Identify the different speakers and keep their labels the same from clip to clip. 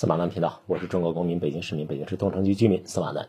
Speaker 1: 司马南频道，我是中国公民，北京市民，北京市东城区居民司马南。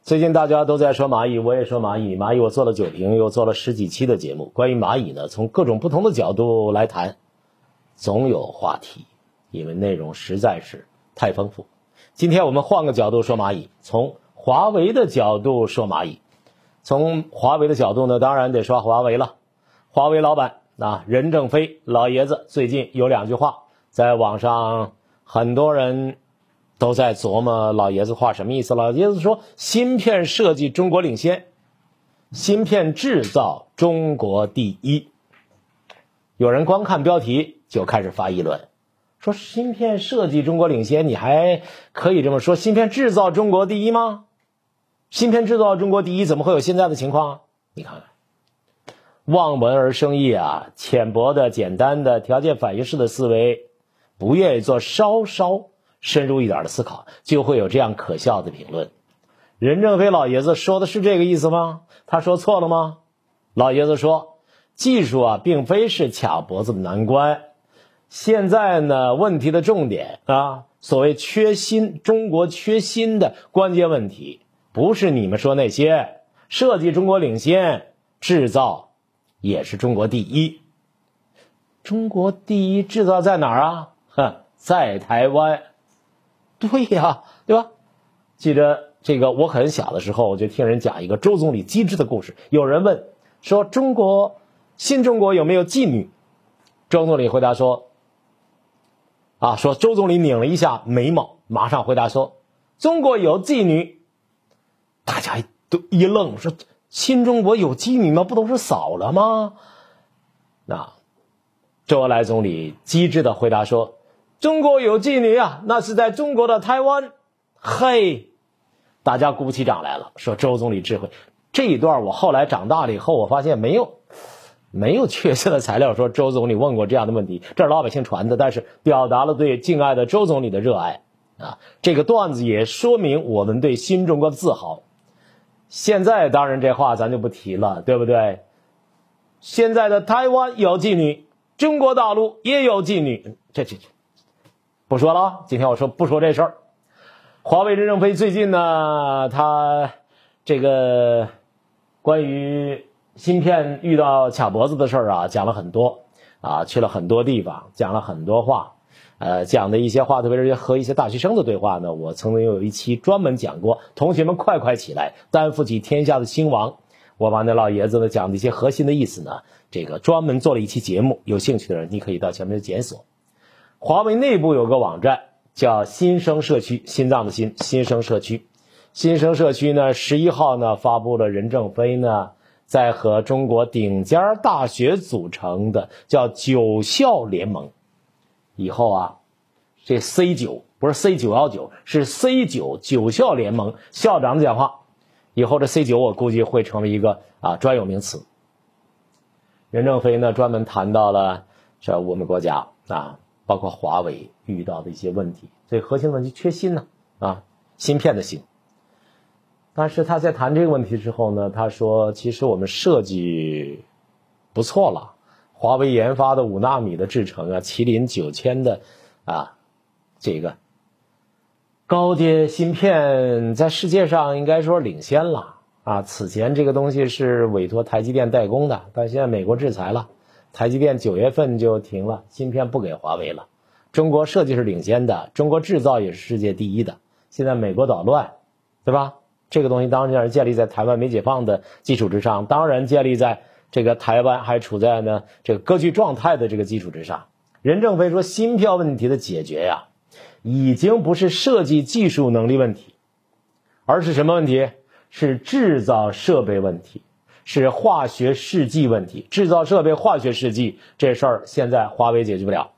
Speaker 1: 最近大家都在说蚂蚁，我也说蚂蚁。蚂蚁我做了九瓶，又做了十几期的节目，关于蚂蚁呢，从各种不同的角度来谈，总有话题，因为内容实在是太丰富。今天我们换个角度说蚂蚁，从华为的角度说蚂蚁。从华为的角度呢，当然得说华为了。华为老板啊，任正非老爷子最近有两句话在网上。很多人都在琢磨老爷子话什么意思。老爷子说：“芯片设计中国领先，芯片制造中国第一。”有人光看标题就开始发议论，说：“芯片设计中国领先，你还可以这么说？芯片制造中国第一吗？芯片制造中国第一，怎么会有现在的情况？你看看，望文而生义啊，浅薄的、简单的条件反应式的思维。”不愿意做稍稍深入一点的思考，就会有这样可笑的评论。任正非老爷子说的是这个意思吗？他说错了吗？老爷子说，技术啊，并非是卡脖子的难关。现在呢，问题的重点啊，所谓缺芯，中国缺芯的关键问题，不是你们说那些设计中国领先，制造也是中国第一。中国第一制造在哪儿啊？哼，在台湾，对呀，对吧？记得这个，我很小的时候，我就听人讲一个周总理机智的故事。有人问说：“中国新中国有没有妓女？”周总理回答说：“啊，说周总理拧了一下眉毛，马上回答说：中国有妓女。”大家都一愣，说：“新中国有妓女吗？不都是扫了吗？”那周恩来总理机智的回答说。中国有妓女啊，那是在中国的台湾。嘿，大家鼓起掌来了，说周总理智慧。这一段我后来长大了以后，我发现没有没有确切的材料说周总理问过这样的问题，这是老百姓传的，但是表达了对敬爱的周总理的热爱啊。这个段子也说明我们对新中国的自豪。现在当然这话咱就不提了，对不对？现在的台湾有妓女，中国大陆也有妓女，这这这。不说了，今天我说不说这事儿。华为任正非最近呢，他这个关于芯片遇到卡脖子的事儿啊，讲了很多啊，去了很多地方，讲了很多话。呃，讲的一些话，特别是和一些大学生的对话呢，我曾经有一期专门讲过。同学们快快起来，担负起天下的兴亡。我把那老爷子呢讲的一些核心的意思呢，这个专门做了一期节目。有兴趣的人，你可以到前面去检索。华为内部有个网站叫新生社区，心脏的心，新生社区。新生社区呢，十一号呢发布了任正非呢在和中国顶尖大学组成的叫九校联盟。以后啊，这 C 九不是 C 九幺九，是 C 九九校联盟校长的讲话。以后这 C 九我估计会成为一个啊专有名词。任正非呢专门谈到了这我们国家啊。包括华为遇到的一些问题，最核心问题缺芯呢啊，芯片的芯。但是他在谈这个问题之后呢，他说其实我们设计不错了，华为研发的五纳米的制程啊，麒麟九千的啊这个高阶芯片在世界上应该说领先了啊。此前这个东西是委托台积电代工的，但现在美国制裁了。台积电九月份就停了芯片，不给华为了。中国设计是领先的，中国制造也是世界第一的。现在美国捣乱，对吧？这个东西当然建立在台湾没解放的基础之上，当然建立在这个台湾还处在呢这个割据状态的这个基础之上。任正非说，芯片问题的解决呀，已经不是设计技术能力问题，而是什么问题？是制造设备问题。是化学试剂问题，制造设备化学试剂这事儿现在华为解决不了，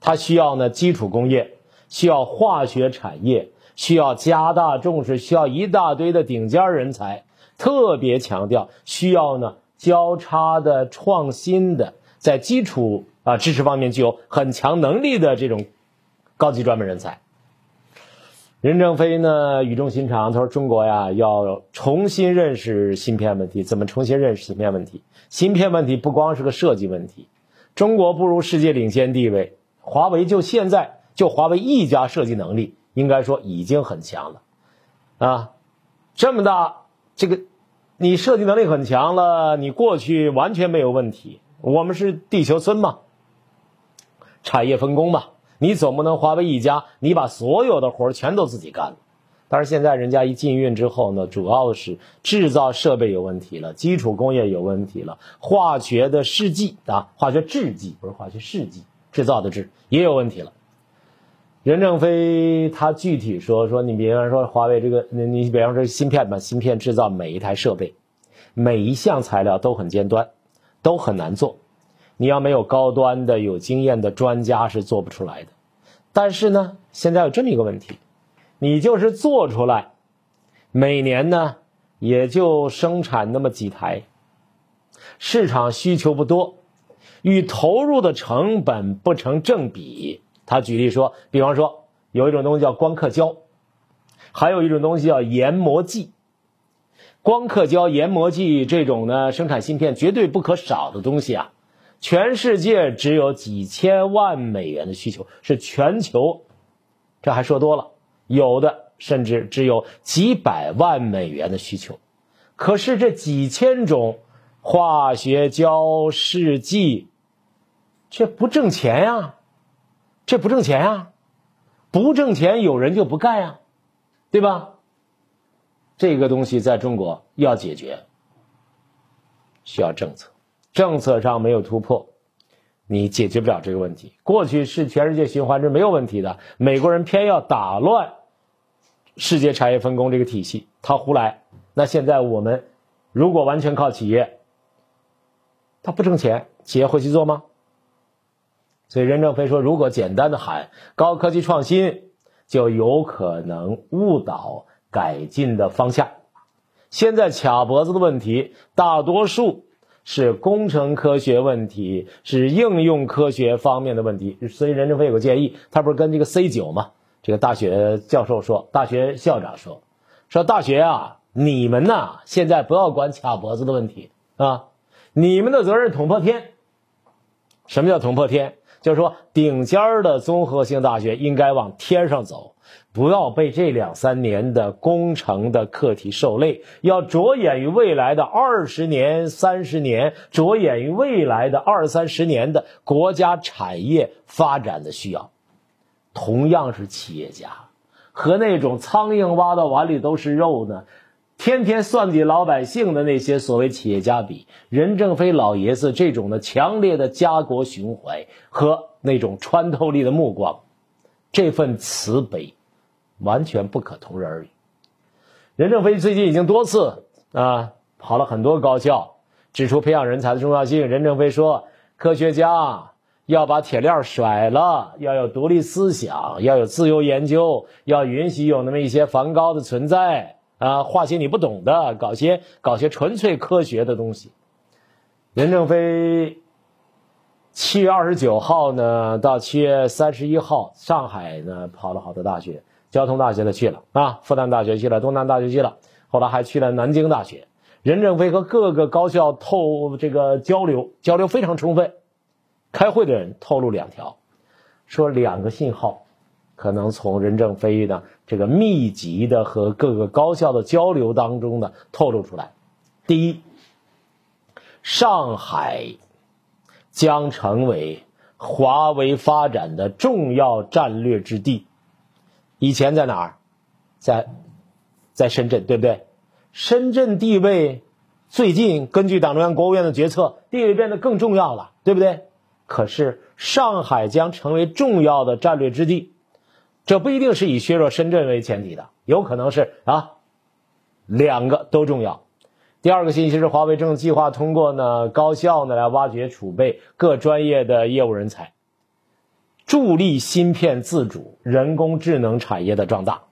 Speaker 1: 它需要呢基础工业，需要化学产业，需要加大重视，需要一大堆的顶尖人才，特别强调需要呢交叉的创新的，在基础啊知识方面具有很强能力的这种高级专门人才。任正非呢语重心长，他说：“中国呀，要重新认识芯片问题。怎么重新认识芯片问题？芯片问题不光是个设计问题。中国步入世界领先地位，华为就现在就华为一家设计能力，应该说已经很强了，啊，这么大这个，你设计能力很强了，你过去完全没有问题。我们是地球村嘛，产业分工嘛，你总不能华为一家，你把所有的活全都自己干了。但是现在人家一禁运之后呢，主要是制造设备有问题了，基础工业有问题了，化学的试剂啊，化学制剂不是化学试剂，制造的制也有问题了。任正非他具体说说，你比方说华为这个，你你比方说芯片吧，芯片制造每一台设备，每一项材料都很尖端，都很难做，你要没有高端的有经验的专家是做不出来的。但是呢，现在有这么一个问题。你就是做出来，每年呢也就生产那么几台，市场需求不多，与投入的成本不成正比。他举例说，比方说有一种东西叫光刻胶，还有一种东西叫研磨剂。光刻胶、研磨剂这种呢，生产芯片绝对不可少的东西啊，全世界只有几千万美元的需求，是全球，这还说多了。有的甚至只有几百万美元的需求，可是这几千种化学胶试剂却不挣钱呀，这不挣钱呀，不挣钱有人就不干呀，对吧？这个东西在中国要解决，需要政策，政策上没有突破，你解决不了这个问题。过去是全世界循环是没有问题的，美国人偏要打乱。世界产业分工这个体系，他胡来。那现在我们如果完全靠企业，他不挣钱，企业会去做吗？所以任正非说，如果简单的喊高科技创新，就有可能误导改进的方向。现在卡脖子的问题，大多数是工程科学问题，是应用科学方面的问题。所以任正非有个建议，他不是跟这个 C 九嘛？这个大学教授说，大学校长说，说大学啊，你们呐，现在不要管卡脖子的问题啊，你们的责任捅破天。什么叫捅破天？就是说，顶尖儿的综合性大学应该往天上走，不要被这两三年的工程的课题受累，要着眼于未来的二十年、三十年，着眼于未来的二三十年的国家产业发展的需要。同样是企业家，和那种苍蝇挖到碗里都是肉呢，天天算计老百姓的那些所谓企业家比，任正非老爷子这种的强烈的家国情怀和那种穿透力的目光，这份慈悲，完全不可同日而语。任正非最近已经多次啊跑了很多高校，指出培养人才的重要性。任正非说，科学家。要把铁链甩了，要有独立思想，要有自由研究，要允许有那么一些梵高的存在啊，画些你不懂的，搞些搞些纯粹科学的东西。任正非七月二十九号呢，到七月三十一号，上海呢跑了好多大学，交通大学的去了啊，复旦大学去了，东南大学去了，后来还去了南京大学。任正非和各个高校透这个交流，交流非常充分。开会的人透露两条，说两个信号，可能从任正非的这个密集的和各个高校的交流当中呢透露出来。第一，上海将成为华为发展的重要战略之地。以前在哪儿？在在深圳，对不对？深圳地位最近根据党中央、国务院的决策，地位变得更重要了，对不对？可是上海将成为重要的战略之地，这不一定是以削弱深圳为前提的，有可能是啊，两个都重要。第二个信息是，华为正计划通过呢高校呢来挖掘储备各专业的业务人才，助力芯片自主、人工智能产业的壮大。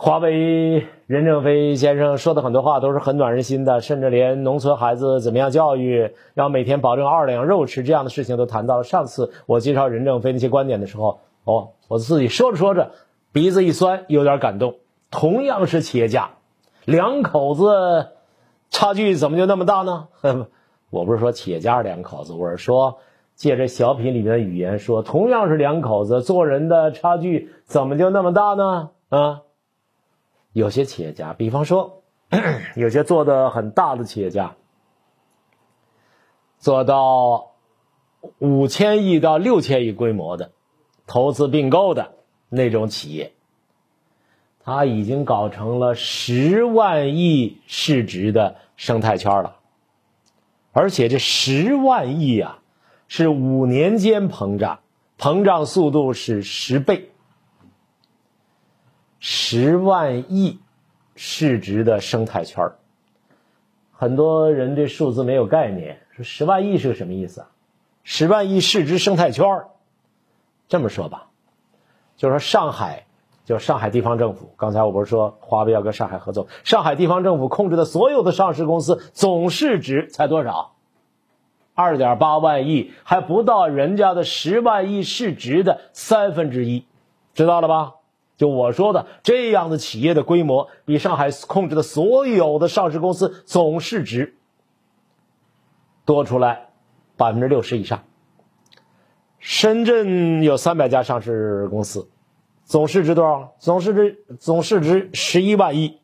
Speaker 1: 华为任正非先生说的很多话都是很暖人心的，甚至连农村孩子怎么样教育，要每天保证二两肉吃这样的事情都谈到了。上次我介绍任正非那些观点的时候，哦，我自己说着说着鼻子一酸，有点感动。同样是企业家，两口子差距怎么就那么大呢？我不是说企业家两口子，我是说借着小品里面的语言说，同样是两口子做人的差距怎么就那么大呢？啊，有些企业家，比方说 有些做的很大的企业家，做到五千亿到六千亿规模的投资并购的那种企业，他已经搞成了十万亿市值的生态圈了，而且这十万亿啊。是五年间膨胀，膨胀速度是十倍，十万亿市值的生态圈很多人对数字没有概念，说十万亿是个什么意思啊？十万亿市值生态圈这么说吧，就是说上海，就上海地方政府。刚才我不是说华为要跟上海合作？上海地方政府控制的所有的上市公司总市值才多少？二点八万亿还不到人家的十万亿市值的三分之一，知道了吧？就我说的这样的企业的规模，比上海控制的所有的上市公司总市值多出来百分之六十以上。深圳有三百家上市公司，总市值多少？总市值总市值十一万亿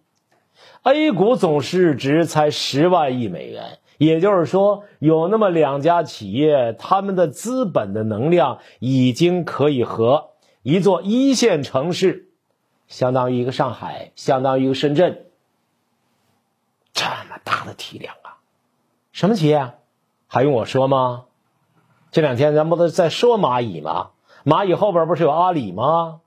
Speaker 1: ，A 股总市值才十万亿美元。也就是说，有那么两家企业，他们的资本的能量已经可以和一座一线城市，相当于一个上海，相当于一个深圳，这么大的体量啊！什么企业？啊？还用我说吗？这两天咱不都在说蚂蚁吗？蚂蚁后边不是有阿里吗？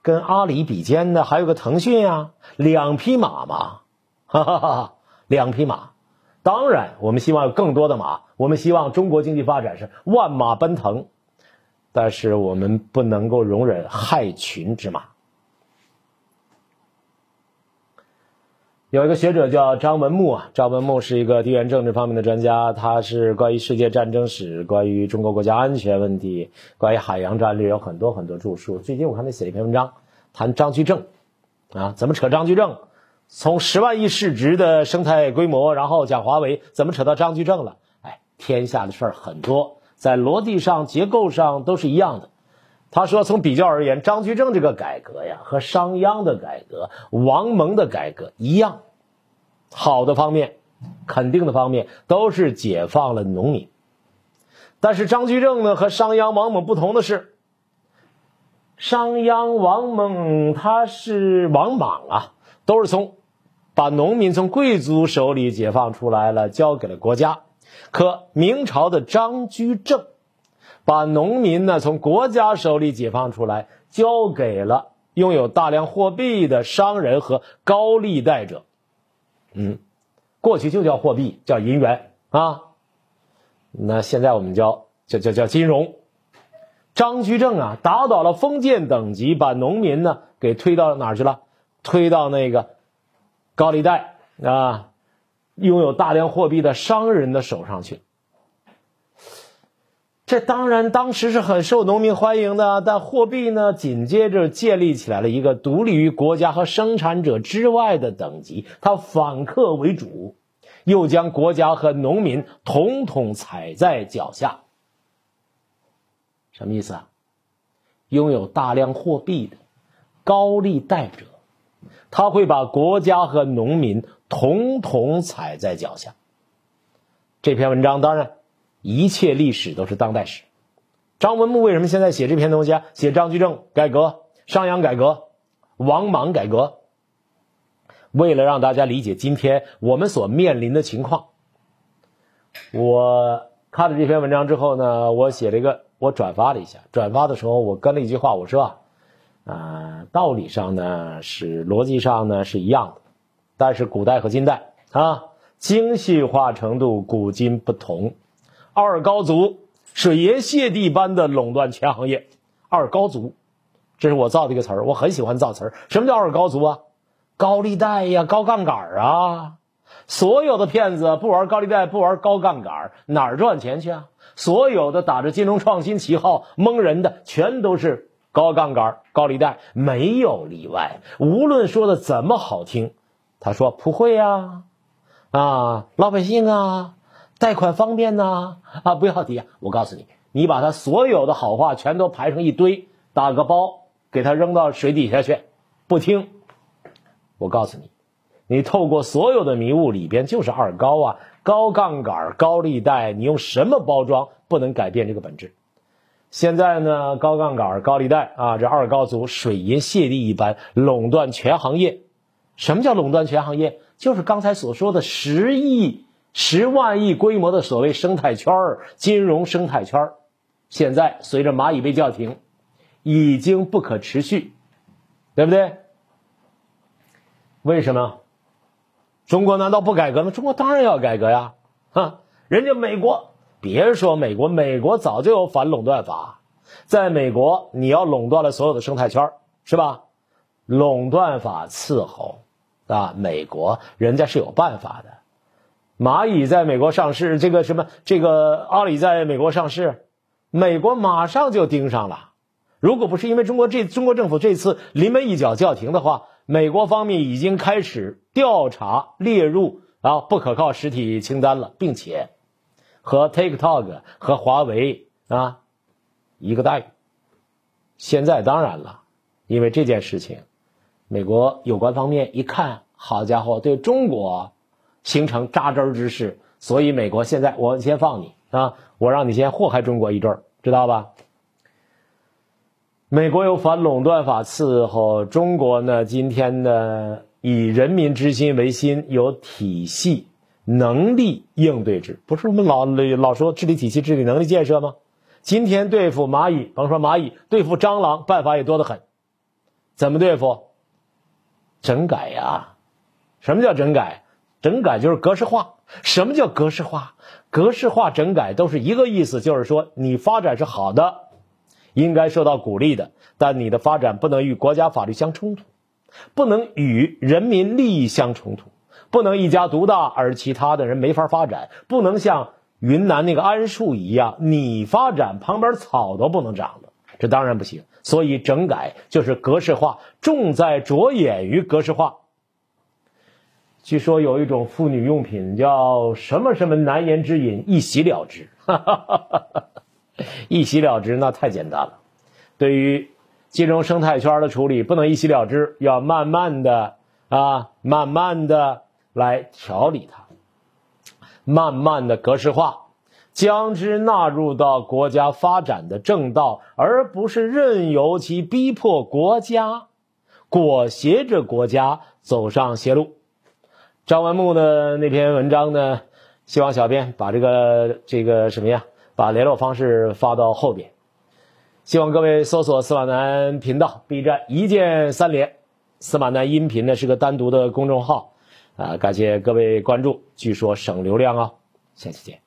Speaker 1: 跟阿里比肩的还有个腾讯呀，两匹马嘛，哈哈哈哈。两匹马，当然，我们希望有更多的马。我们希望中国经济发展是万马奔腾，但是我们不能够容忍害群之马。有一个学者叫张文木啊，张文木是一个地缘政治方面的专家，他是关于世界战争史、关于中国国家安全问题、关于海洋战略有很多很多著述。最近我看他写了一篇文章，谈张居正啊，怎么扯张居正？从十万亿市值的生态规模，然后讲华为，怎么扯到张居正了？哎，天下的事儿很多，在逻辑上、结构上都是一样的。他说，从比较而言，张居正这个改革呀，和商鞅的改革、王蒙的改革一样，好的方面、肯定的方面都是解放了农民。但是张居正呢，和商鞅、王蒙不同的是，商鞅、王蒙他是王莽啊。都是从把农民从贵族手里解放出来了，交给了国家。可明朝的张居正把农民呢从国家手里解放出来，交给了拥有大量货币的商人和高利贷者。嗯，过去就叫货币，叫银元啊。那现在我们叫叫叫叫金融。张居正啊，打倒了封建等级，把农民呢给推到哪儿去了？推到那个高利贷啊，拥有大量货币的商人的手上去。这当然当时是很受农民欢迎的，但货币呢，紧接着建立起来了一个独立于国家和生产者之外的等级，它反客为主，又将国家和农民统统踩在脚下。什么意思啊？拥有大量货币的高利贷者。他会把国家和农民统统踩在脚下。这篇文章当然，一切历史都是当代史。张文木为什么现在写这篇东西啊？写张居正改革、商鞅改革、王莽改革，为了让大家理解今天我们所面临的情况。我看了这篇文章之后呢，我写了一个，我转发了一下。转发的时候，我跟了一句话，我说。啊，道理上呢是逻辑上呢是一样的，但是古代和今代啊，精细化程度古今不同。二高足，水爷泻地般的垄断全行业。二高足，这是我造的一个词儿，我很喜欢造词儿。什么叫二高足啊？高利贷呀，高杠杆啊。所有的骗子不玩高利贷，不玩高杠杆，哪儿赚钱去啊？所有的打着金融创新旗号蒙人的，全都是。高杠杆、高利贷没有例外，无论说的怎么好听，他说普惠呀，啊，老百姓啊，贷款方便呐？啊，不要提啊！我告诉你，你把他所有的好话全都排成一堆，打个包，给他扔到水底下去，不听。我告诉你，你透过所有的迷雾里边就是二高啊，高杠杆、高利贷，你用什么包装不能改变这个本质？现在呢，高杠杆、高利贷啊，这二高组水银泻地一般垄断全行业。什么叫垄断全行业？就是刚才所说的十亿、十万亿规模的所谓生态圈儿、金融生态圈儿。现在随着蚂蚁被叫停，已经不可持续，对不对？为什么？中国难道不改革吗？中国当然要改革呀！哈，人家美国，别说美国，美国早就有反垄断法，在美国你要垄断了所有的生态圈是吧？垄断法伺候啊，美国人家是有办法的。蚂蚁在美国上市，这个什么，这个阿里在美国上市，美国马上就盯上了。如果不是因为中国这中国政府这次临门一脚叫停的话，美国方面已经开始调查列入啊不可靠实体清单了，并且和 TikTok 和华为啊一个待遇。现在当然了，因为这件事情，美国有关方面一看，好家伙，对中国形成扎针之势，所以美国现在我先放你啊，我让你先祸害中国一阵儿知道吧？美国有反垄断法伺候中国呢，今天呢以人民之心为心，有体系能力应对之，不是我们老老说治理体系、治理能力建设吗？今天对付蚂蚁，甭说蚂蚁，对付蟑螂办法也多得很。怎么对付？整改呀！什么叫整改？整改就是格式化。什么叫格式化？格式化整改都是一个意思，就是说你发展是好的。应该受到鼓励的，但你的发展不能与国家法律相冲突，不能与人民利益相冲突，不能一家独大而其他的人没法发展，不能像云南那个桉树一样，你发展旁边草都不能长，这当然不行。所以整改就是格式化，重在着眼于格式化。据说有一种妇女用品叫什么什么难言之隐，一洗了之。哈哈哈哈哈。一洗了之那太简单了，对于金融生态圈的处理不能一洗了之，要慢慢的啊，慢慢的来调理它，慢慢的格式化，将之纳入到国家发展的正道，而不是任由其逼迫国家，裹挟着国家走上邪路。张文木的那篇文章呢，希望小编把这个这个什么呀？把联络方式发到后边，希望各位搜索司马南频道 B 站一键三连，司马南音频呢是个单独的公众号，啊，感谢各位关注，据说省流量哦，下期见。